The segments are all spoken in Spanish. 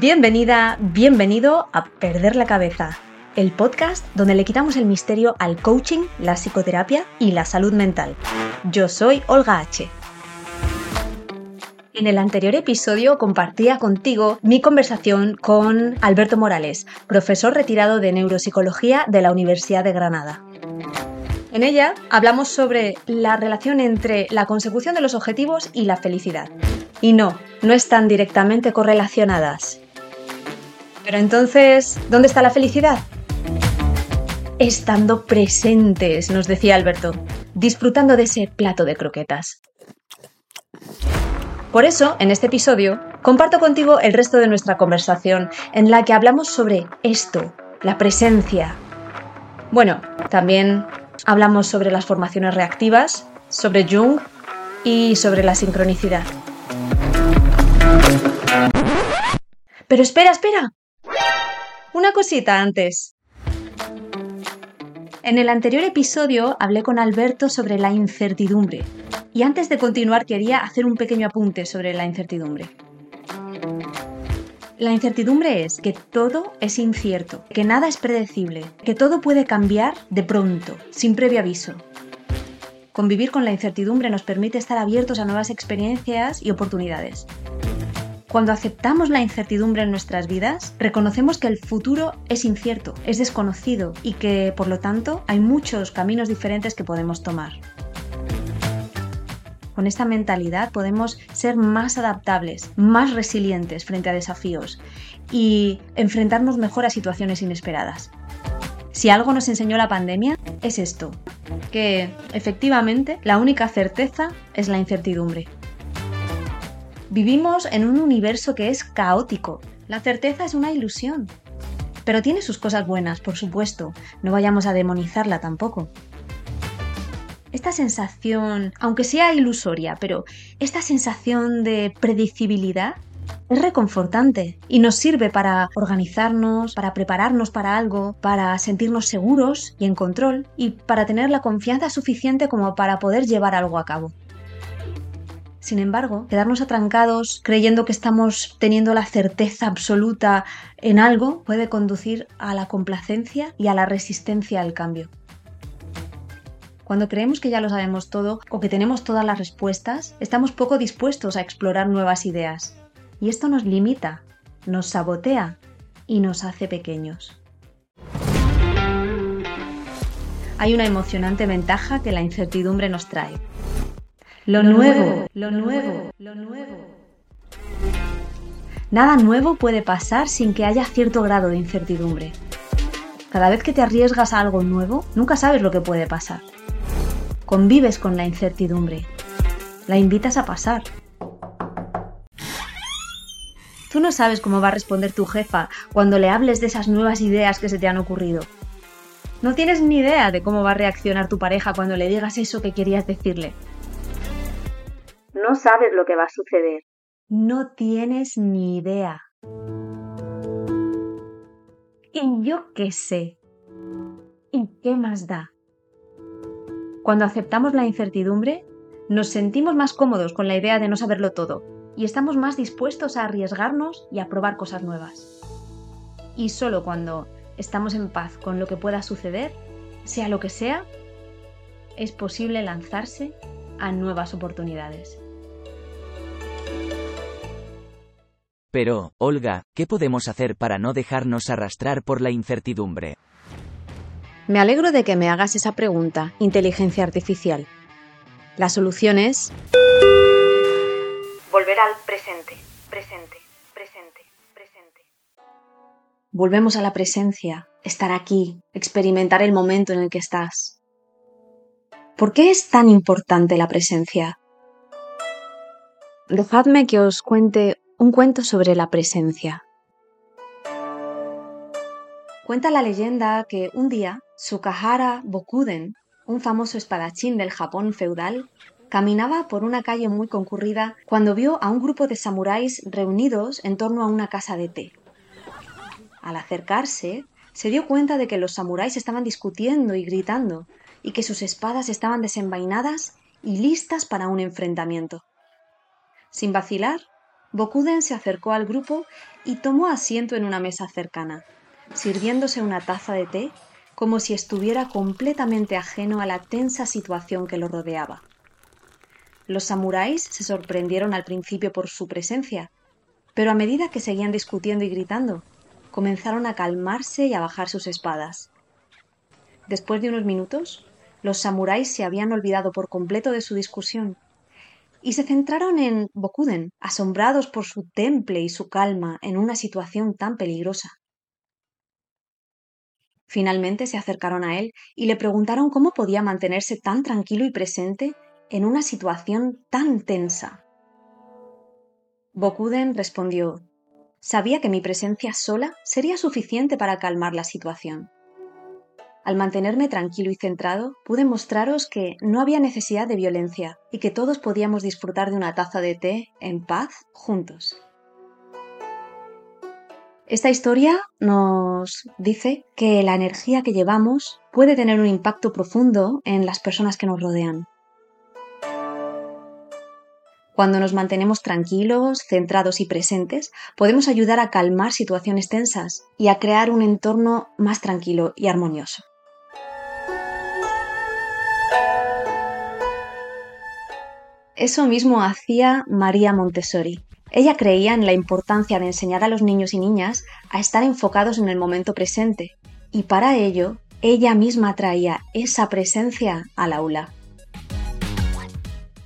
Bienvenida, bienvenido a Perder la Cabeza, el podcast donde le quitamos el misterio al coaching, la psicoterapia y la salud mental. Yo soy Olga H. En el anterior episodio compartía contigo mi conversación con Alberto Morales, profesor retirado de neuropsicología de la Universidad de Granada. En ella hablamos sobre la relación entre la consecución de los objetivos y la felicidad. Y no, no están directamente correlacionadas. Pero entonces, ¿dónde está la felicidad? Estando presentes, nos decía Alberto, disfrutando de ese plato de croquetas. Por eso, en este episodio, comparto contigo el resto de nuestra conversación en la que hablamos sobre esto, la presencia. Bueno, también hablamos sobre las formaciones reactivas, sobre Jung y sobre la sincronicidad. Pero espera, espera. Una cosita antes. En el anterior episodio hablé con Alberto sobre la incertidumbre. Y antes de continuar quería hacer un pequeño apunte sobre la incertidumbre. La incertidumbre es que todo es incierto, que nada es predecible, que todo puede cambiar de pronto, sin previo aviso. Convivir con la incertidumbre nos permite estar abiertos a nuevas experiencias y oportunidades. Cuando aceptamos la incertidumbre en nuestras vidas, reconocemos que el futuro es incierto, es desconocido y que, por lo tanto, hay muchos caminos diferentes que podemos tomar. Con esta mentalidad podemos ser más adaptables, más resilientes frente a desafíos y enfrentarnos mejor a situaciones inesperadas. Si algo nos enseñó la pandemia, es esto, que efectivamente la única certeza es la incertidumbre. Vivimos en un universo que es caótico. La certeza es una ilusión. Pero tiene sus cosas buenas, por supuesto. No vayamos a demonizarla tampoco esta sensación, aunque sea ilusoria, pero esta sensación de predecibilidad es reconfortante y nos sirve para organizarnos, para prepararnos para algo, para sentirnos seguros y en control y para tener la confianza suficiente como para poder llevar algo a cabo. Sin embargo, quedarnos atrancados creyendo que estamos teniendo la certeza absoluta en algo puede conducir a la complacencia y a la resistencia al cambio. Cuando creemos que ya lo sabemos todo o que tenemos todas las respuestas, estamos poco dispuestos a explorar nuevas ideas. Y esto nos limita, nos sabotea y nos hace pequeños. Hay una emocionante ventaja que la incertidumbre nos trae. Lo nuevo, lo nuevo, lo nuevo. Nada nuevo puede pasar sin que haya cierto grado de incertidumbre. Cada vez que te arriesgas a algo nuevo, nunca sabes lo que puede pasar. Convives con la incertidumbre. La invitas a pasar. Tú no sabes cómo va a responder tu jefa cuando le hables de esas nuevas ideas que se te han ocurrido. No tienes ni idea de cómo va a reaccionar tu pareja cuando le digas eso que querías decirle. No sabes lo que va a suceder. No tienes ni idea. Y yo qué sé. ¿Y qué más da? Cuando aceptamos la incertidumbre, nos sentimos más cómodos con la idea de no saberlo todo y estamos más dispuestos a arriesgarnos y a probar cosas nuevas. Y solo cuando estamos en paz con lo que pueda suceder, sea lo que sea, es posible lanzarse a nuevas oportunidades. Pero, Olga, ¿qué podemos hacer para no dejarnos arrastrar por la incertidumbre? Me alegro de que me hagas esa pregunta, inteligencia artificial. La solución es... Volver al presente, presente, presente, presente. Volvemos a la presencia, estar aquí, experimentar el momento en el que estás. ¿Por qué es tan importante la presencia? Dejadme que os cuente un cuento sobre la presencia. Cuenta la leyenda que un día Sukahara Bokuden, un famoso espadachín del Japón feudal, caminaba por una calle muy concurrida cuando vio a un grupo de samuráis reunidos en torno a una casa de té. Al acercarse, se dio cuenta de que los samuráis estaban discutiendo y gritando, y que sus espadas estaban desenvainadas y listas para un enfrentamiento. Sin vacilar, Bokuden se acercó al grupo y tomó asiento en una mesa cercana, sirviéndose una taza de té como si estuviera completamente ajeno a la tensa situación que lo rodeaba. Los samuráis se sorprendieron al principio por su presencia, pero a medida que seguían discutiendo y gritando, comenzaron a calmarse y a bajar sus espadas. Después de unos minutos, los samuráis se habían olvidado por completo de su discusión y se centraron en Bokuden, asombrados por su temple y su calma en una situación tan peligrosa. Finalmente se acercaron a él y le preguntaron cómo podía mantenerse tan tranquilo y presente en una situación tan tensa. Bokuden respondió Sabía que mi presencia sola sería suficiente para calmar la situación. Al mantenerme tranquilo y centrado, pude mostraros que no había necesidad de violencia y que todos podíamos disfrutar de una taza de té en paz juntos. Esta historia nos dice que la energía que llevamos puede tener un impacto profundo en las personas que nos rodean. Cuando nos mantenemos tranquilos, centrados y presentes, podemos ayudar a calmar situaciones tensas y a crear un entorno más tranquilo y armonioso. Eso mismo hacía María Montessori. Ella creía en la importancia de enseñar a los niños y niñas a estar enfocados en el momento presente, y para ello ella misma traía esa presencia al aula.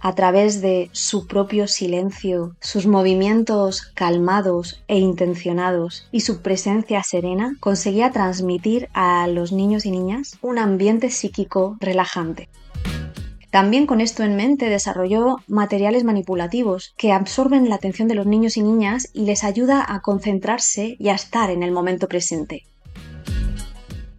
A través de su propio silencio, sus movimientos calmados e intencionados y su presencia serena, conseguía transmitir a los niños y niñas un ambiente psíquico relajante. También con esto en mente desarrolló materiales manipulativos que absorben la atención de los niños y niñas y les ayuda a concentrarse y a estar en el momento presente.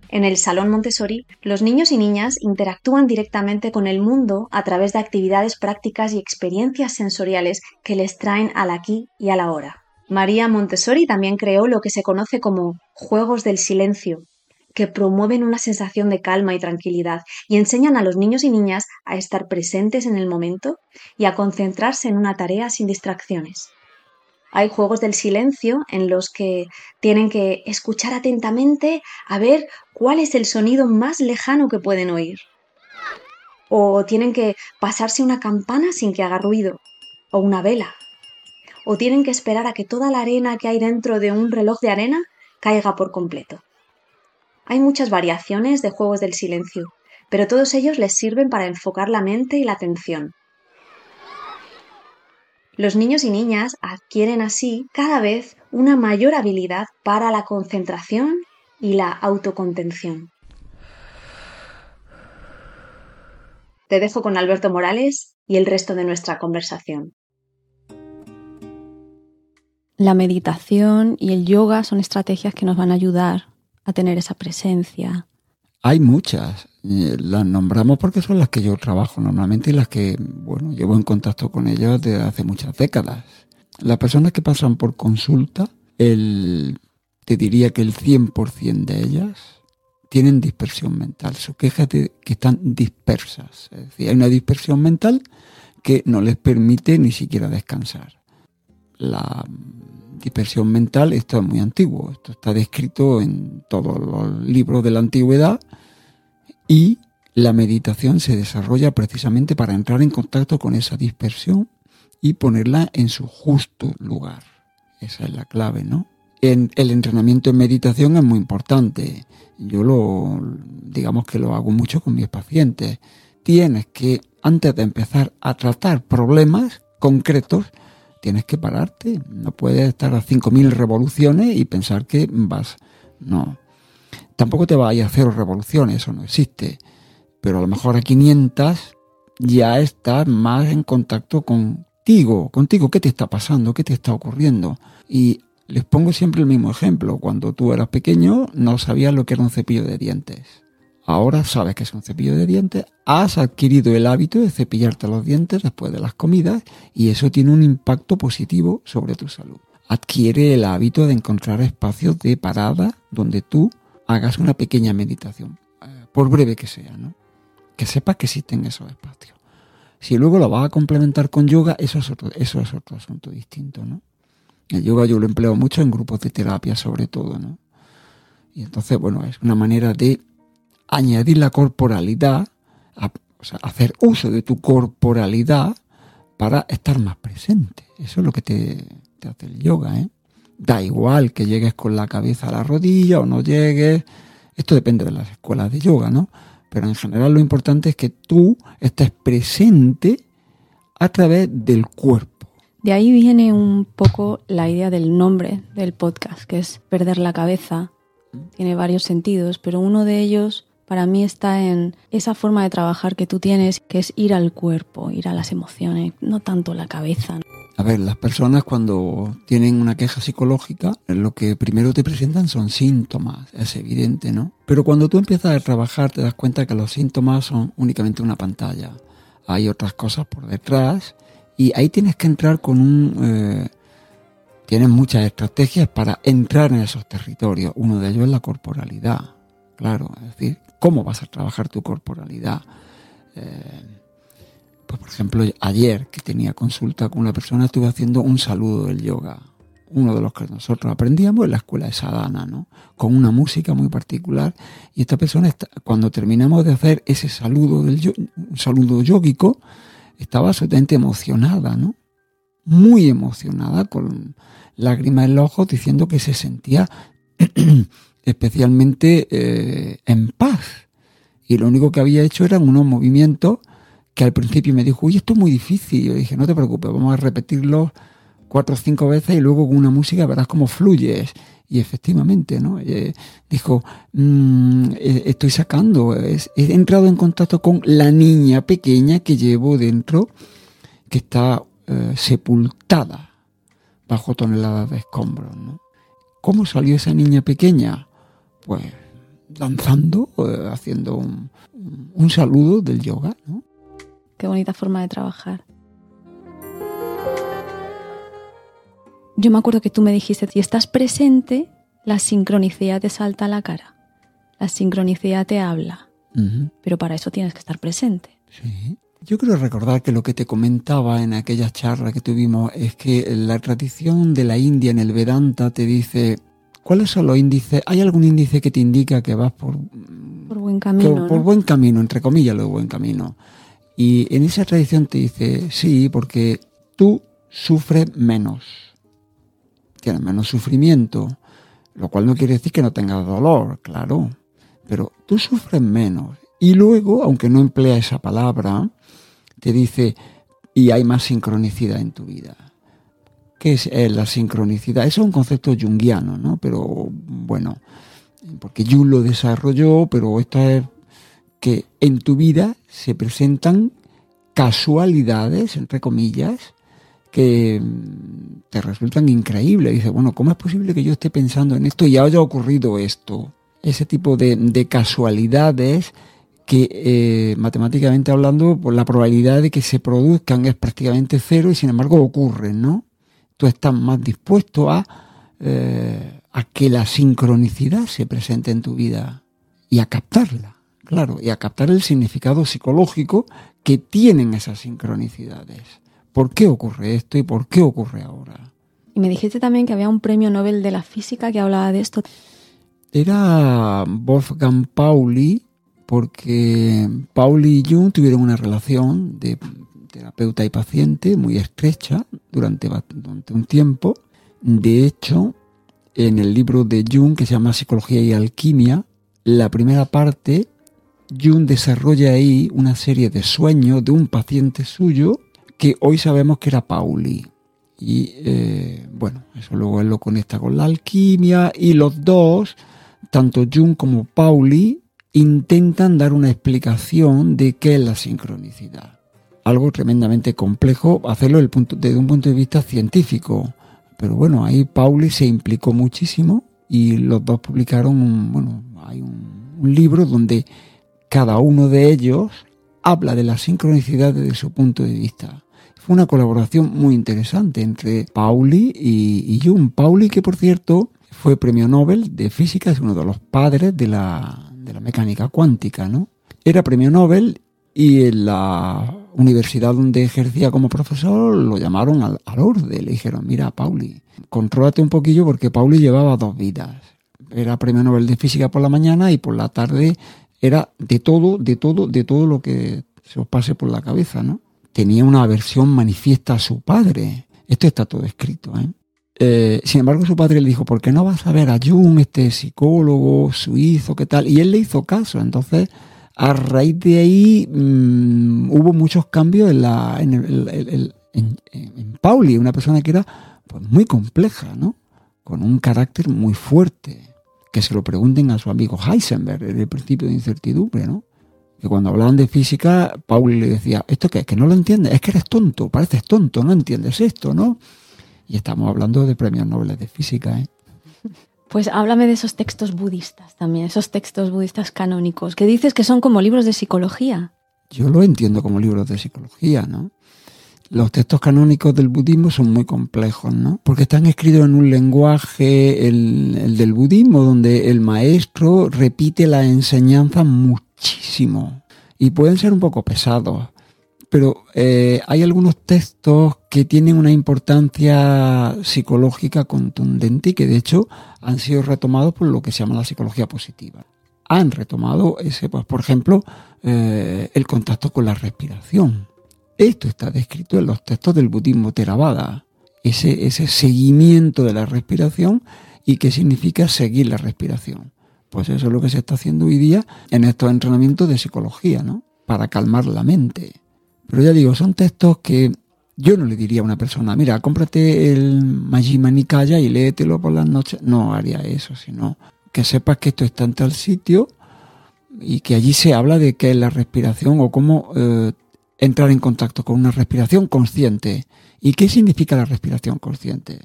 En el Salón Montessori, los niños y niñas interactúan directamente con el mundo a través de actividades prácticas y experiencias sensoriales que les traen al aquí y a la hora. María Montessori también creó lo que se conoce como juegos del silencio, que promueven una sensación de calma y tranquilidad y enseñan a los niños y niñas a estar presentes en el momento y a concentrarse en una tarea sin distracciones. Hay juegos del silencio en los que tienen que escuchar atentamente a ver cuál es el sonido más lejano que pueden oír. O tienen que pasarse una campana sin que haga ruido. O una vela. O tienen que esperar a que toda la arena que hay dentro de un reloj de arena caiga por completo. Hay muchas variaciones de juegos del silencio, pero todos ellos les sirven para enfocar la mente y la atención. Los niños y niñas adquieren así cada vez una mayor habilidad para la concentración y la autocontención. Te dejo con Alberto Morales y el resto de nuestra conversación. La meditación y el yoga son estrategias que nos van a ayudar a tener esa presencia? Hay muchas. Las nombramos porque son las que yo trabajo normalmente y las que, bueno, llevo en contacto con ellas desde hace muchas décadas. Las personas que pasan por consulta, el, te diría que el 100% de ellas tienen dispersión mental. Su queja es de que están dispersas. Es decir, hay una dispersión mental que no les permite ni siquiera descansar. La dispersión mental, esto es muy antiguo, esto está descrito en todos los libros de la antigüedad y la meditación se desarrolla precisamente para entrar en contacto con esa dispersión y ponerla en su justo lugar. Esa es la clave, ¿no? El entrenamiento en meditación es muy importante. Yo lo, digamos que lo hago mucho con mis pacientes. Tienes que, antes de empezar a tratar problemas concretos, tienes que pararte. No puedes estar a 5.000 revoluciones y pensar que vas. No. Tampoco te vayas a hacer revoluciones, eso no existe. Pero a lo mejor a 500 ya estás más en contacto contigo. Contigo, ¿qué te está pasando? ¿Qué te está ocurriendo? Y les pongo siempre el mismo ejemplo. Cuando tú eras pequeño no sabías lo que era un cepillo de dientes. Ahora sabes que es un cepillo de dientes, has adquirido el hábito de cepillarte los dientes después de las comidas y eso tiene un impacto positivo sobre tu salud. Adquiere el hábito de encontrar espacios de parada donde tú hagas una pequeña meditación, eh, por breve que sea, ¿no? Que sepas que existen esos espacios. Si luego lo vas a complementar con yoga, eso es otro, eso es otro asunto distinto, ¿no? El yoga yo lo empleo mucho en grupos de terapia sobre todo, ¿no? Y entonces, bueno, es una manera de añadir la corporalidad, o sea, hacer uso de tu corporalidad para estar más presente. Eso es lo que te, te hace el yoga, ¿eh? Da igual que llegues con la cabeza a la rodilla o no llegues. Esto depende de las escuelas de yoga, ¿no? Pero en general lo importante es que tú estés presente a través del cuerpo. De ahí viene un poco la idea del nombre del podcast, que es perder la cabeza. Tiene varios sentidos, pero uno de ellos para mí está en esa forma de trabajar que tú tienes, que es ir al cuerpo, ir a las emociones, no tanto la cabeza. A ver, las personas cuando tienen una queja psicológica, lo que primero te presentan son síntomas, es evidente, ¿no? Pero cuando tú empiezas a trabajar te das cuenta que los síntomas son únicamente una pantalla. Hay otras cosas por detrás y ahí tienes que entrar con un... Eh, tienes muchas estrategias para entrar en esos territorios. Uno de ellos es la corporalidad, claro, es decir, cómo vas a trabajar tu corporalidad. Eh, pues por ejemplo, ayer que tenía consulta con una persona estuve haciendo un saludo del yoga, uno de los que nosotros aprendíamos en la escuela de Sadhana, ¿no? Con una música muy particular. Y esta persona, cuando terminamos de hacer ese saludo del un saludo yógico, estaba absolutamente emocionada, ¿no? Muy emocionada, con lágrimas en los ojos, diciendo que se sentía especialmente eh, en paz. Y lo único que había hecho eran unos movimientos que al principio me dijo, uy, esto es muy difícil. Yo dije, no te preocupes, vamos a repetirlo cuatro o cinco veces y luego con una música verás cómo fluyes. Y efectivamente, ¿no? Eh, dijo, mm, eh, estoy sacando, he entrado en contacto con la niña pequeña que llevo dentro, que está sepultada bajo toneladas de escombros, ¿no? ¿Cómo salió esa niña pequeña? Pues danzando, eh, haciendo un, un, saludo del yoga. ¿no? Qué bonita forma de trabajar. Yo me acuerdo que tú me dijiste, si estás presente, la sincronicidad te salta a la cara. La sincronicidad te habla. Pero para eso tienes que estar presente. Sí. Yo quiero recordar que lo que te comentaba en aquella charla que tuvimos es que la tradición de la India en el Vedanta te dice ¿Cuáles son los índices? ¿Hay algún índice que te indica que vas por, por buen camino? Por, buen camino, entre comillas, lo buen camino. Y en esa tradición te dice, sí, porque tú sufres menos. Tienes menos sufrimiento. Lo cual no quiere decir que no tengas dolor, claro. Pero tú sufres menos. Y luego, aunque no emplea esa palabra, te dice, y hay más sincronicidad en tu vida. ¿Qué es eh, la sincronicidad? Eso es un concepto junguiano, ¿no? Pero bueno, porque Jung lo desarrolló, pero esto es que en tu vida se presentan casualidades, entre comillas, que mm, te resultan increíbles. Dice, bueno, ¿cómo es posible que yo esté pensando en esto y haya ocurrido esto? Ese tipo de, casualidades que eh, matemáticamente hablando, pues la probabilidad de que se produzcan es prácticamente cero y sin embargo ocurren, ¿no? Tú estás más dispuesto a, eh, a que la sincronicidad se presente en tu vida y a captarla, claro, y a captar el significado psicológico que tienen esas sincronicidades. ¿Por qué ocurre esto y por qué ocurre ahora? Y me dijiste también que había un premio Nobel de la física que hablaba de esto. Era Wolfgang Pauli, porque Pauli y Jung tuvieron una relación de terapeuta y paciente muy estrecha durante, durante un tiempo. De hecho, en el libro de Jung que se llama Psicología y Alquimia, la primera parte, Jung desarrolla ahí una serie de sueños de un paciente suyo que hoy sabemos que era Pauli. Y eh, bueno, eso luego él lo conecta con la alquimia y los dos, tanto Jung como Pauli, intentan dar una explicación de qué es la sincronicidad algo tremendamente complejo hacerlo desde, un punto de vista científico. Pero bueno, ahí Pauli se implicó muchísimo y los dos publicaron un, bueno, hay un, libro donde cada uno de ellos habla de la sincronicidad desde su punto de vista. Fue una colaboración muy interesante entre Pauli y, y Jung. Pauli, que por cierto fue premio Nobel de física, es uno de los padres de la, de la mecánica cuántica, ¿no? Era premio Nobel y en la universidad donde ejercía como profesor lo llamaron al, al orde. Le dijeron, mira, Pauli, contrólate un poquillo porque Pauli llevaba dos vidas. Era premio Nobel de Física por la mañana y por la tarde era de todo, de todo, de todo lo que se os pase por la cabeza, ¿no? Tenía una aversión manifiesta a su padre. Esto está todo escrito, ¿eh? Eh, sin embargo, su padre le dijo, ¿por qué no vas a ver a Jung, este psicólogo suizo, qué tal? Y él le hizo caso. Entonces, a raíz de ahí mmm, hubo muchos cambios en, la, en, Pauli, una persona que era pues, muy compleja, ¿no? Con un carácter muy fuerte. Que se lo pregunten a su amigo Heisenberg, en el principio de incertidumbre, ¿no? Que cuando hablaban de física, Pauli le decía, ¿esto qué es? Que no lo entiendes, es que eres tonto, pareces tonto, no entiendes esto, ¿no? Y estamos hablando de premios Nobel de física, ¿eh? Pues háblame de esos textos budistas también, esos textos budistas canónicos, que dices que son como libros de psicología. Yo lo entiendo como libros de psicología, ¿no? Los textos canónicos del budismo son muy complejos, ¿no? Porque están escritos en un lenguaje, el, el del budismo, donde el maestro repite la enseñanza muchísimo. Y pueden ser un poco pesados pero eh, hay algunos textos que tienen una importancia psicológica contundente y que de hecho han sido retomados por lo que se llama la psicología positiva. Han retomado ese, pues, por ejemplo, eh, el contacto con la respiración. Esto está descrito en los textos del budismo Theravada. Ese, ese seguimiento de la respiración y qué significa seguir la respiración. Pues eso es lo que se está haciendo hoy día en estos entrenamientos de psicología, ¿no? Para calmar la mente. Pero ya digo, son textos que yo no le diría a una persona, mira, cómprate el Majima Nikaya y léetelo por las noches. No haría eso, sino que sepas que esto está en tal sitio y que allí se habla de qué es la respiración o cómo eh, entrar en contacto con una respiración consciente. ¿Y qué significa la respiración consciente?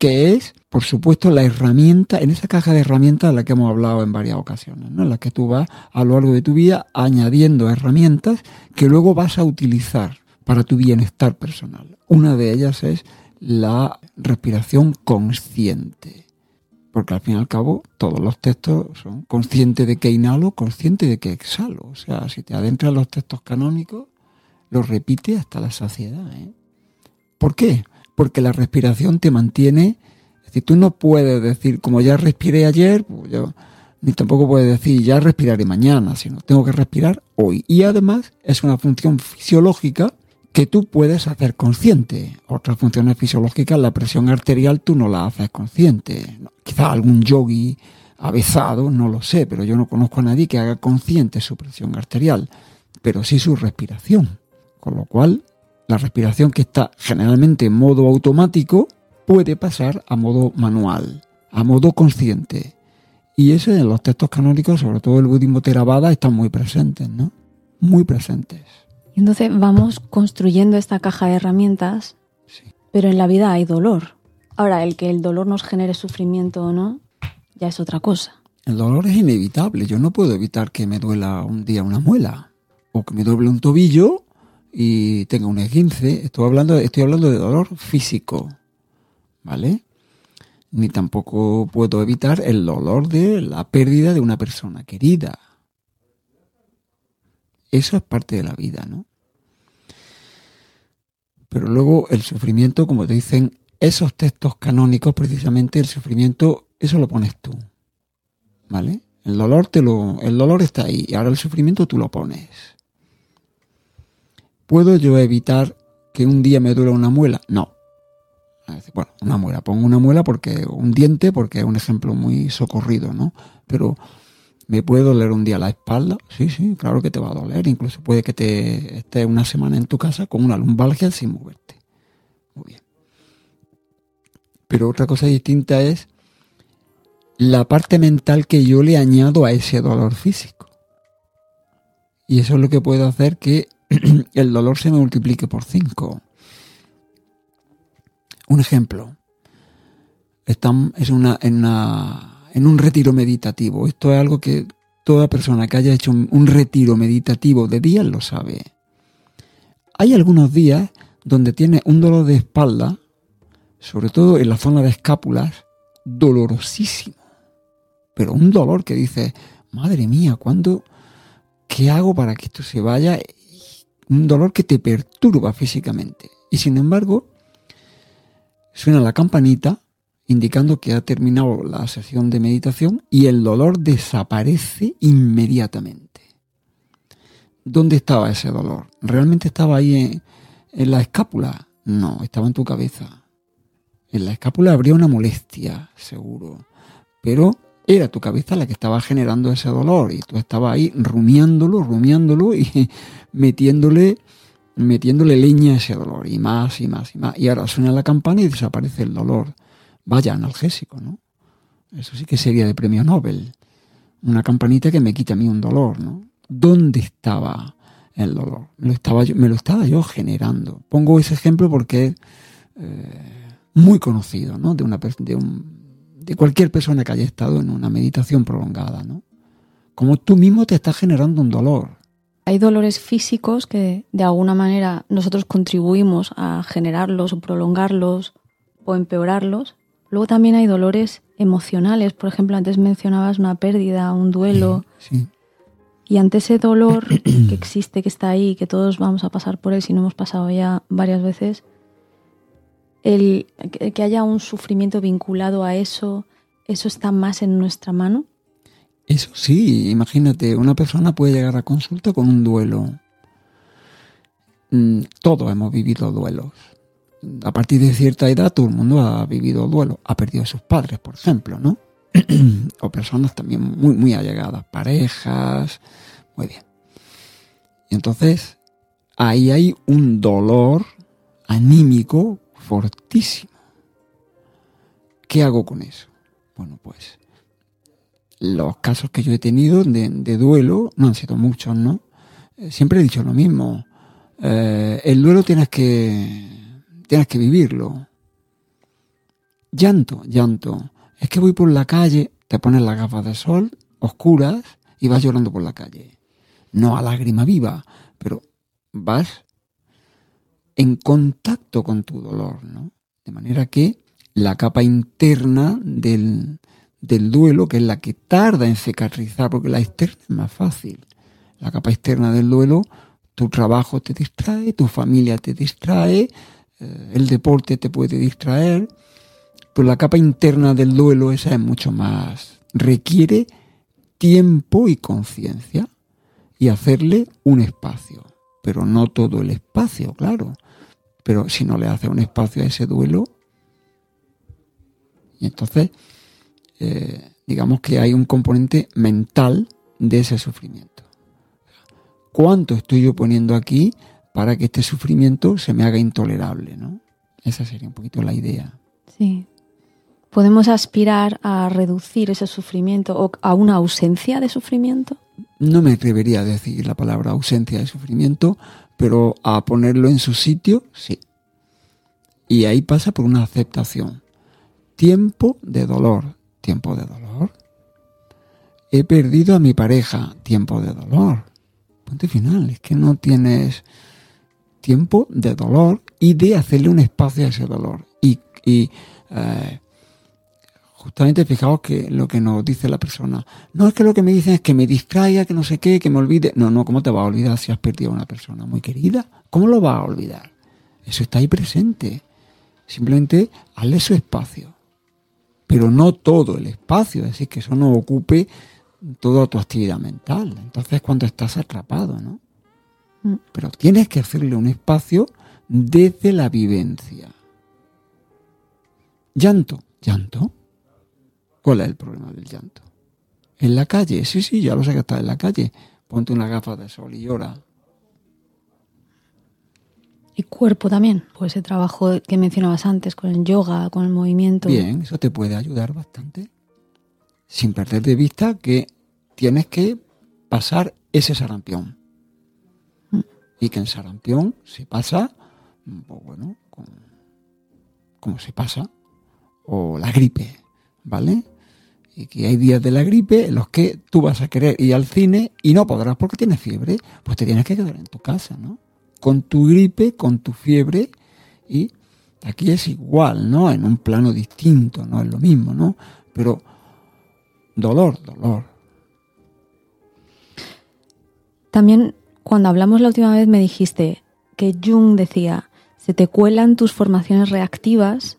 Que es, por supuesto, la herramienta, en esa caja de herramientas de la que hemos hablado en varias ocasiones, ¿no? en la que tú vas a lo largo de tu vida añadiendo herramientas que luego vas a utilizar para tu bienestar personal. Una de ellas es la respiración consciente. Porque al fin y al cabo todos los textos son conscientes de que inhalo, consciente de que exhalo. O sea, si te adentras en los textos canónicos, los repite hasta la saciedad. ¿eh? ¿Por qué? Porque la respiración te mantiene... Es decir, tú no puedes decir, como ya respiré ayer, pues yo ni tampoco puede decir ya respiraré mañana, sino tengo que respirar hoy. Y además es una función fisiológica que tú puedes hacer consciente. Otras funciones fisiológicas, la presión arterial, tú no la haces consciente. Quizá algún yogi avezado, no lo sé, pero yo no conozco a nadie que haga consciente su presión arterial, pero sí su respiración. Con lo cual, la respiración que está generalmente en modo automático puede pasar a modo manual, a modo consciente. Y eso en los textos canónicos, sobre todo el budismo Theravada, están muy presentes, ¿no? Muy presentes. Entonces vamos construyendo esta caja de herramientas, sí. pero en la vida hay dolor. Ahora, el que el dolor nos genere sufrimiento o no, ya es otra cosa. El dolor es inevitable. Yo no puedo evitar que me duela un día una muela o que me doble un tobillo y tenga un esguince. Estoy hablando, estoy hablando de dolor físico, ¿vale? ni tampoco puedo evitar el dolor de la pérdida de una persona querida. Eso es parte de la vida, ¿no? Pero luego el sufrimiento, como te dicen esos textos canónicos, precisamente el sufrimiento, eso lo pones tú. ¿Vale? El dolor te lo, el dolor está ahí, y ahora el sufrimiento tú lo pones. ¿Puedo yo evitar que un día me duela una muela? No. Bueno, una muela, pongo una muela porque, un diente porque es un ejemplo muy socorrido, ¿no? Pero ¿me puede doler un día la espalda? Sí, sí, claro que te va a doler. Incluso puede que te estés una semana en tu casa con una lumbalgia sin moverte. Muy bien. Pero otra cosa distinta es la parte mental que yo le añado a ese dolor físico. Y eso es lo que puede hacer que el dolor se multiplique por 5. Un ejemplo. Están es una, en, un retiro meditativo. Esto es algo que toda persona que haya hecho un, un retiro meditativo de días lo sabe. Hay algunos días donde tiene un dolor de espalda, sobre todo en la zona de escápulas, dolorosísimo. Pero un dolor que dice, madre mía, ¿cuándo? ¿Qué hago para que esto se vaya? Un dolor que te perturba físicamente. Y sin embargo, suena la campanita indicando que ha terminado la sesión de meditación y el dolor desaparece inmediatamente. ¿Dónde estaba ese dolor? ¿Realmente estaba ahí en, en la escápula? No, estaba en tu cabeza. En la escápula habría una molestia, seguro. Pero era tu cabeza la que estaba generando ese dolor y tú estabas ahí rumiándolo, rumiándolo y metiéndole, metiéndole leña a ese dolor y más y más y más. Y ahora suena la campana y desaparece el dolor. Vaya analgésico, ¿no? Eso sí que sería de premio Nobel. Una campanita que me quita a mí un dolor, ¿no? ¿Dónde estaba el dolor? Me lo estaba yo, me lo estaba yo generando. Pongo ese ejemplo porque es eh, muy conocido, ¿no? De, una, de un de cualquier persona que haya estado en una meditación prolongada, ¿no? Como tú mismo te estás generando un dolor. Hay dolores físicos que de alguna manera nosotros contribuimos a generarlos o prolongarlos o empeorarlos. Luego también hay dolores emocionales. Por ejemplo, antes mencionabas una pérdida, un duelo. Sí. Y ante ese dolor que existe, que está ahí, que todos vamos a pasar por él si no hemos pasado ya varias veces, el que haya un sufrimiento vinculado a eso, eso está más en nuestra mano. Eso sí, imagínate, una persona puede llegar a consulta con un duelo. Mm, todos hemos vivido duelos. A partir de cierta edad todo el mundo ha vivido duelo. Ha perdido a sus padres, por ejemplo, ¿no? o personas también muy, muy allegadas, parejas. Muy bien. Entonces, ahí hay un dolor anímico fortísimo. ¿Qué hago con eso? Bueno, pues los casos que yo he tenido de, duelo, no han sido muchos, ¿no? Eh, siempre he dicho lo mismo. Eh, el duelo tienes que, tienes que vivirlo. Llanto, llanto. Es que voy por la calle, te pones las gafas de sol, oscuras, y vas llorando por la calle. No a lágrima viva, pero vas en contacto con tu dolor, ¿no? De manera que la capa interna del, del duelo, que es la que tarda en cicatrizar, porque la externa es más fácil. La capa externa del duelo, tu trabajo te distrae, tu familia te distrae, eh, el deporte te puede distraer, pero la capa interna del duelo esa es mucho más, requiere tiempo y conciencia y hacerle un espacio, pero no todo el espacio, claro. Pero si no le hace un espacio a ese duelo, y entonces eh, digamos que hay un componente mental de ese sufrimiento. ¿Cuánto estoy yo poniendo aquí para que este sufrimiento se me haga intolerable? ¿no? Esa sería un poquito la idea. Sí. ¿Podemos aspirar a reducir ese sufrimiento o a una ausencia de sufrimiento? No me atrevería a decir la palabra ausencia de sufrimiento, pero a ponerlo en su sitio, sí. Y ahí pasa por una aceptación. Tiempo de dolor, tiempo de dolor. He perdido a mi pareja, tiempo de dolor. Punto final, es que no tienes tiempo de dolor y de hacerle un espacio a ese dolor. Y, eh, justamente fijaos que lo que nos dice la persona, no es que lo que me dicen es que me distraiga, que no sé qué, que me olvide. No, no, ¿cómo te va a olvidar si has perdido a una persona muy querida? ¿Cómo lo vas a olvidar? Eso está ahí presente. Simplemente hazle su espacio. Pero no todo el espacio, es decir, que eso no ocupe toda tu actividad mental. Entonces cuando estás atrapado, ¿no? Mm. Pero tienes que hacerle un espacio desde la vivencia. Llanto, llanto. ¿Cuál es el problema del llanto? En la calle, sí, sí, ya lo sé que está en la calle. Ponte una gafa de sol y llora. Y cuerpo también, pues ese trabajo que mencionabas antes con el yoga, con el movimiento. Bien, eso te puede ayudar bastante. Sin perder de vista que tienes que pasar ese sarampión. Mm. Y que en sarampión se pasa, pues bueno, como se pasa, o la gripe, ¿vale? Y que hay días de la gripe en los que tú vas a querer ir al cine y no podrás porque tienes fiebre, pues te tienes que quedar en tu casa, ¿no? Con tu gripe, con tu fiebre y aquí es igual, ¿no? En un plano distinto, no es lo mismo, ¿no? Pero dolor, dolor. También Cuando hablamos la última vez me dijiste que Jung decía, se te cuelan tus formaciones reactivas,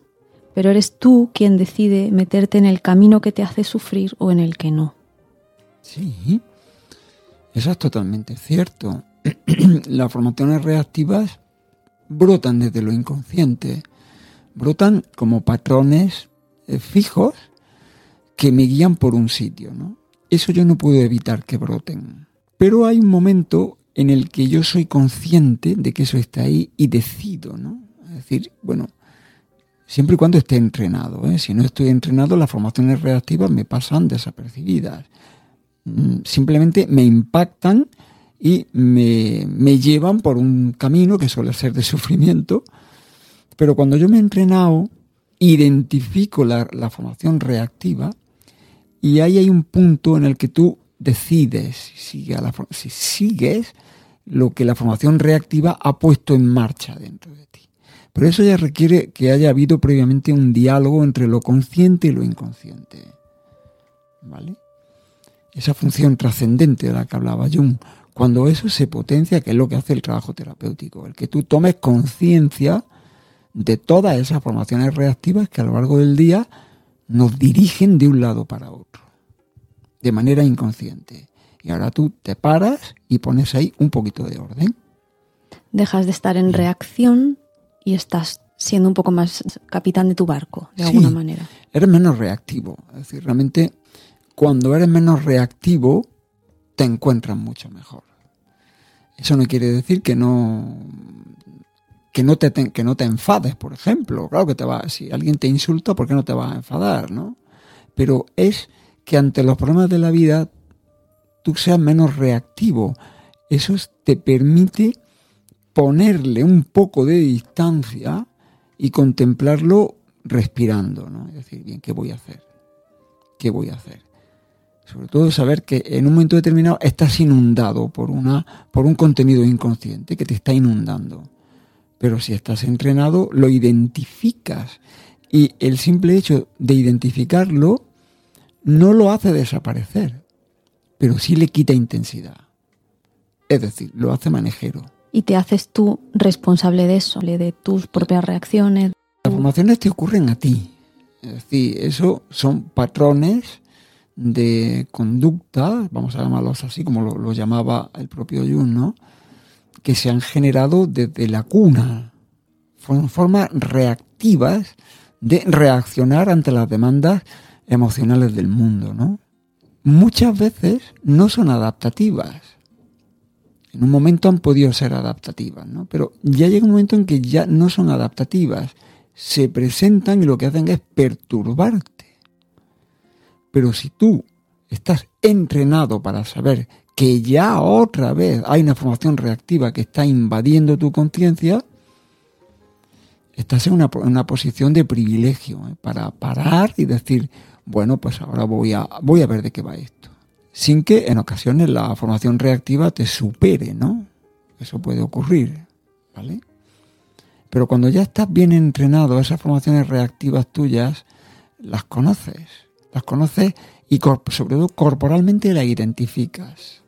pero eres tú quien decide meterte en el camino que te hace sufrir o en el que no. Sí, eso es totalmente cierto. Las formaciones reactivas brotan desde lo inconsciente, brotan como patrones eh, fijos que me guían por un sitio, ¿no? Eso yo no puedo evitar que broten. Pero hay un momento en el que yo soy consciente de que eso está ahí y decido, ¿no? Es decir, bueno, siempre y cuando esté entrenado. ¿eh? Si no estoy entrenado, las formaciones reactivas me pasan desapercibidas. Mm, simplemente me impactan y me, me, llevan por un camino que suele ser de sufrimiento. Pero cuando yo me he entrenado, identifico la, la formación reactiva y ahí hay un punto en el que tú decides si, sigues lo que la formación reactiva ha puesto en marcha dentro de ti. Pero eso ya requiere que haya habido previamente un diálogo entre lo consciente y lo inconsciente. ¿Vale? Esa función trascendente de la que hablaba Jung. Cuando eso se potencia, que es lo que hace el trabajo terapéutico, el que tú tomes conciencia de todas esas formaciones reactivas que a lo largo del día nos dirigen de un lado para otro, de manera inconsciente. Y ahora tú te paras y pones ahí un poquito de orden. Dejas de estar en reacción y estás siendo un poco más capitán de tu barco, de alguna manera. Eres menos reactivo. Es decir, realmente cuando eres menos reactivo, te encuentras mucho mejor. Eso no quiere decir que no que no te, que no te enfades, por ejemplo. Claro que te va, si alguien te insulta, ¿por qué no te vas a enfadar, no? Pero es que ante los problemas de la vida tú seas menos reactivo. Eso te permite ponerle un poco de distancia y contemplarlo respirando, ¿no? Es decir, bien, ¿qué voy a hacer? ¿Qué voy a hacer? Sobre todo saber que en un momento determinado estás inundado por, una, por un contenido inconsciente que te está inundando. Pero si estás entrenado, lo identificas. Y el simple hecho de identificarlo no lo hace desaparecer, pero sí le quita intensidad. Es decir, lo hace manejero y te haces tú responsable de eso, de tus propias reacciones. Las formaciones te ocurren a ti. Es decir, eso son patrones de conducta, vamos a llamarlos así como lo, llamaba el propio Jung, ¿no? que se han generado desde la cuna. Son formas reactivas de reaccionar ante las demandas emocionales del mundo, ¿no? Muchas veces no son adaptativas en un momento han podido ser adaptativas, ¿no? Pero ya llega un momento en que ya no son adaptativas, se presentan y lo que hacen es perturbarte. Pero si tú estás entrenado para saber que ya otra vez hay una formación reactiva que está invadiendo tu conciencia, estás en una, posición de privilegio ¿eh? para parar y decir, bueno, pues ahora voy a, voy a ver de qué va esto sin que en ocasiones la formación reactiva te supere, ¿no? Eso puede ocurrir, ¿vale? Pero cuando ya estás bien entrenado, esas formaciones reactivas tuyas las conoces, las conoces y sobre todo corporalmente las identificas.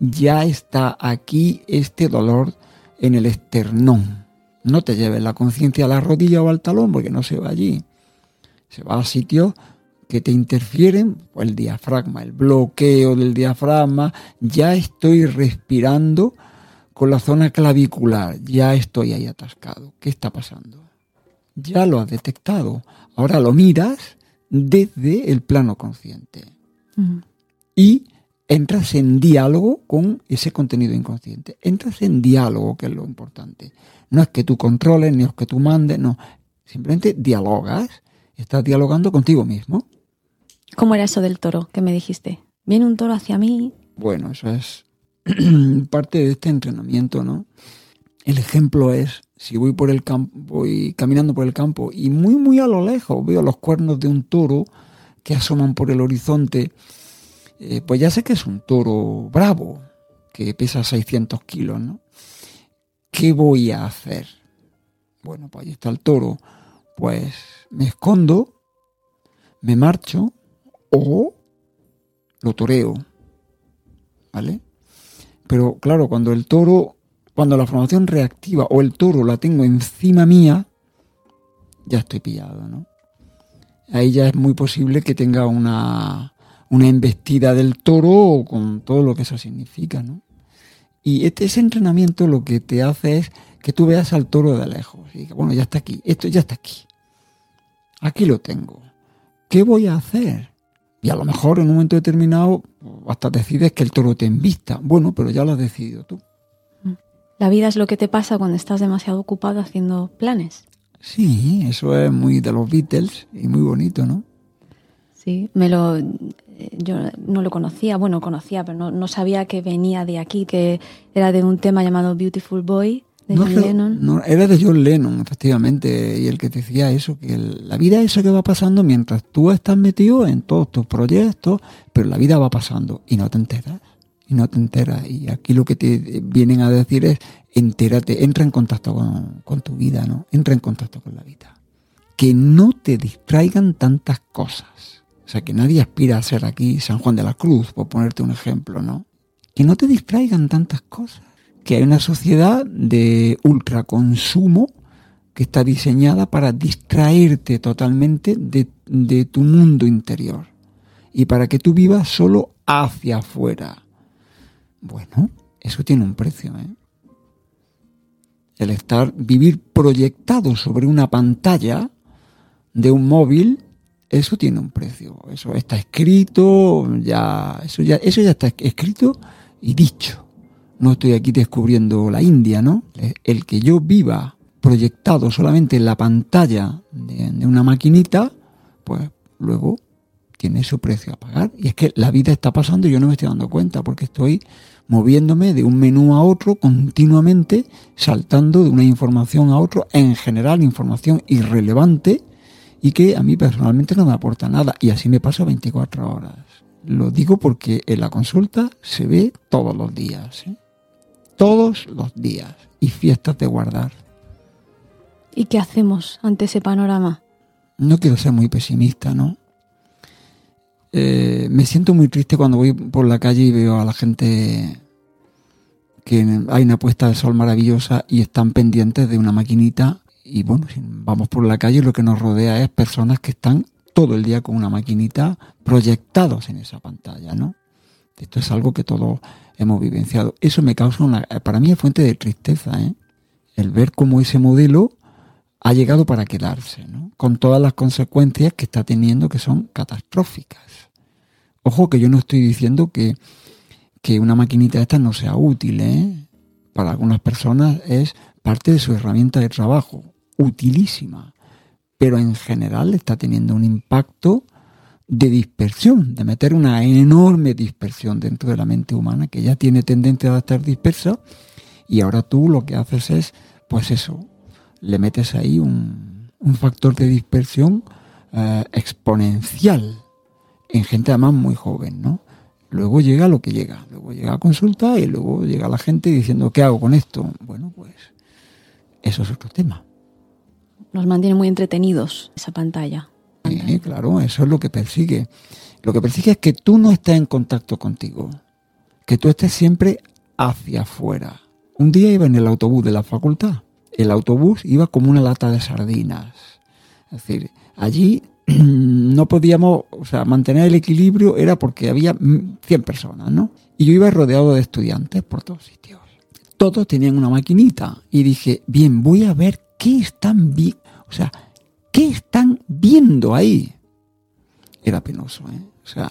Ya está aquí este dolor en el esternón. No te lleves la conciencia a la rodilla o al talón porque no se va allí. Se va a sitios que te interfieren, el diafragma, el bloqueo del diafragma, ya estoy respirando con la zona clavicular, ya estoy ahí atascado. ¿Qué está pasando? Ya lo has detectado. Ahora lo miras desde el plano consciente. Y entras en diálogo con ese contenido inconsciente. Entras en diálogo, que es lo importante. No es que tú controles, ni es que tú mandes, no. Simplemente dialogas, estás dialogando contigo mismo. ¿Cómo era eso del toro que me dijiste? Viene un toro hacia mí. Bueno, eso es parte de este entrenamiento, ¿no? El ejemplo es, si voy por el campo, voy caminando por el campo y muy, muy a lo lejos veo los cuernos de un toro que asoman por el horizonte, eh, pues ya sé que es un toro bravo, que pesa 600 kilos, ¿no? ¿Qué voy a hacer? Bueno, pues ahí está el toro. Pues me escondo, me marcho o lo toreo. ¿Vale? Pero claro, cuando el toro, cuando la formación reactiva o el toro la tengo encima mía, ya estoy pillado, ¿no? Ahí ya es muy posible que tenga una, una embestida del toro con todo lo que eso significa, ¿no? Y este, ese entrenamiento lo que te hace es que tú veas al toro de lejos. Y bueno, ya está aquí, esto ya está aquí. Aquí lo tengo. ¿Qué voy a hacer? Y a lo mejor en un momento determinado hasta decides que el toro te invista. Bueno, pero ya lo has decidido tú. La vida es lo que te pasa cuando estás demasiado ocupado haciendo planes. Sí, eso es muy de los Beatles y muy bonito, ¿no? Sí, me lo yo no lo conocía, bueno, conocía, pero no, sabía que venía de aquí, que era de un tema llamado Beautiful Boy de John Lennon. No, era de John Lennon, efectivamente, y el que decía eso, que la vida es eso que va pasando mientras tú estás metido en todos tus proyectos, pero la vida va pasando y no te enteras, y no te enteras. Y aquí lo que te vienen a decir es, entérate, entra en contacto con, con tu vida, ¿no? Entra en contacto con la vida. Que no te distraigan tantas cosas o sea, que nadie aspira a ser aquí San Juan de la Cruz, por ponerte un ejemplo, ¿no? Que no te distraigan tantas cosas. Que hay una sociedad de ultraconsumo que está diseñada para distraerte totalmente de, tu mundo interior y para que tú vivas solo hacia afuera. Bueno, eso tiene un precio, ¿eh? El estar, vivir proyectado sobre una pantalla de un móvil eso tiene un precio. Eso está escrito, ya, eso ya, eso ya está escrito y dicho. No estoy aquí descubriendo la India, ¿no? El que yo viva proyectado solamente en la pantalla de, una maquinita, pues luego tiene su precio a pagar. Y es que la vida está pasando y yo no me estoy dando cuenta porque estoy moviéndome de un menú a otro continuamente, saltando de una información a otro, en general información irrelevante y que a mí personalmente no me aporta nada. Y así me paso 24 horas. Lo digo porque en la consulta se ve todos los días. ¿eh? Todos los días. Y fiestas de guardar. ¿Y qué hacemos ante ese panorama? No quiero ser muy pesimista, ¿no? Eh, me siento muy triste cuando voy por la calle y veo a la gente que hay una puesta de sol maravillosa y están pendientes de una maquinita y bueno, si vamos por la calle lo que nos rodea es personas que están todo el día con una maquinita proyectados en esa pantalla, ¿no? Esto es algo que todos hemos vivenciado. Eso me causa una, para mí es fuente de tristeza, ¿eh? El ver cómo ese modelo ha llegado para quedarse, ¿no? Con todas las consecuencias que está teniendo que son catastróficas. Ojo que yo no estoy diciendo que, que una maquinita esta no sea útil, ¿eh? Para algunas personas es parte de su herramienta de trabajo utilísima, pero en general está teniendo un impacto de dispersión, de meter una enorme dispersión dentro de la mente humana que ya tiene tendencia a estar dispersa y ahora tú lo que haces es, pues eso, le metes ahí un, factor de dispersión eh, exponencial en gente además muy joven, ¿no? Luego llega lo que llega, luego llega a consulta y luego llega la gente diciendo, ¿qué hago con esto? Bueno, pues eso es otro tema nos mantiene muy entretenidos esa pantalla. Claro, eso es lo que persigue. Lo que persigue es que tú no estés en contacto contigo, que tú estés siempre hacia afuera. Un día iba en el autobús de la facultad. El autobús iba como una lata de sardinas. Es decir, allí no podíamos, o sea, mantener el equilibrio era porque había 100 personas, ¿no? Y yo iba rodeado de estudiantes por todos sitios. Todos tenían una maquinita y dije, bien, voy a ver qué están viendo o sea, ¿qué están viendo ahí? Era penoso, ¿eh? O sea,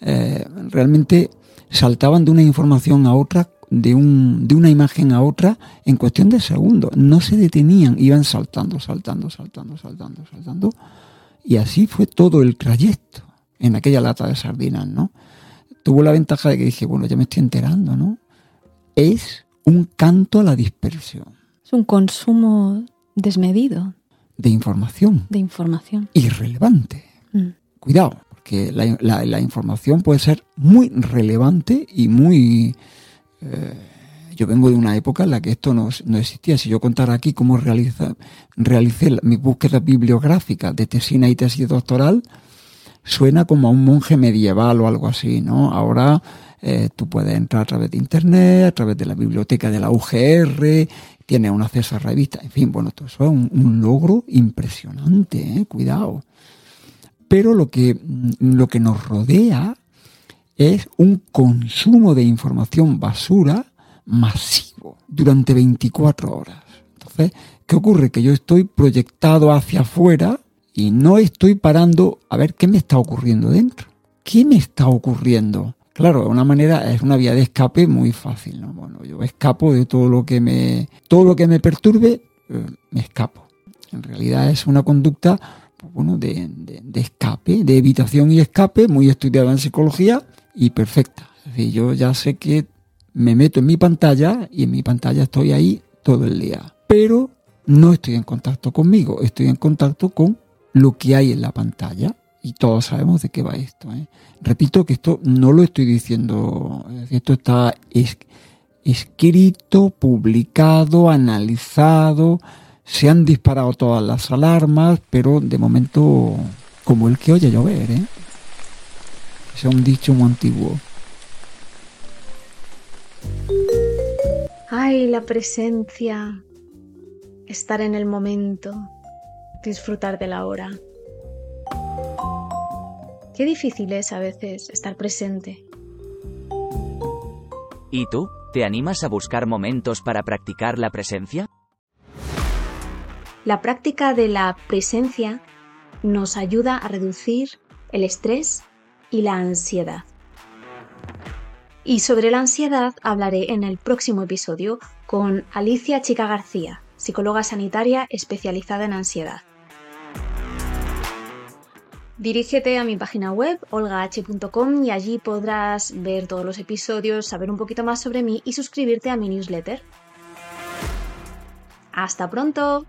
eh, realmente saltaban de una información a otra, de, un, de una imagen a otra, en cuestión de segundos. No se detenían, iban saltando, saltando, saltando, saltando, saltando. Y así fue todo el trayecto en aquella lata de sardinas, ¿no? Tuvo la ventaja de que dije, bueno, ya me estoy enterando, ¿no? Es un canto a la dispersión. Es un consumo desmedido de información. De información. Irrelevante. Mm. Cuidado, porque la, información puede ser muy relevante y muy... Eh, yo vengo de una época en la que esto no, existía. Si yo contara aquí cómo realiza, realicé mis búsquedas bibliográficas de tesina y tesis doctoral, suena como a un monje medieval o algo así, ¿no? Ahora eh, tú puedes entrar a través de internet, a través de la biblioteca de la UGR, tienes un acceso a revistas, en fin, bueno, todo eso es un, logro impresionante, ¿eh? cuidado. Pero lo que, lo que nos rodea es un consumo de información basura masivo durante 24 horas. Entonces, ¿qué ocurre? Que yo estoy proyectado hacia afuera y no estoy parando a ver qué me está ocurriendo dentro. ¿Qué me está ocurriendo? Claro, de una manera es una vía de escape muy fácil, ¿no? Bueno, yo escapo de todo lo que me todo lo que me perturbe, eh, me escapo. En realidad es una conducta pues, bueno, de, de, escape, de evitación y escape, muy estudiada en psicología y perfecta. Es decir, yo ya sé que me meto en mi pantalla y en mi pantalla estoy ahí todo el día. Pero no estoy en contacto conmigo, estoy en contacto con lo que hay en la pantalla. Y todos sabemos de qué va esto. ¿eh? Repito que esto no lo estoy diciendo, esto está escrito, publicado, analizado, se han disparado todas las alarmas, pero de momento como el que oye llover, ¿eh? Es un dicho muy antiguo. Ay, la presencia, estar en el momento, disfrutar de la hora. Qué difícil es a veces estar presente. ¿Y tú? ¿Te animas a buscar momentos para practicar la presencia? La práctica de la presencia nos ayuda a reducir el estrés y la ansiedad. Y sobre la ansiedad hablaré en el próximo episodio con Alicia Chica García, psicóloga sanitaria especializada en ansiedad. Dirígete a mi página web olgah.com y allí podrás ver todos los episodios, saber un poquito más sobre mí y suscribirte a mi newsletter. ¡Hasta pronto!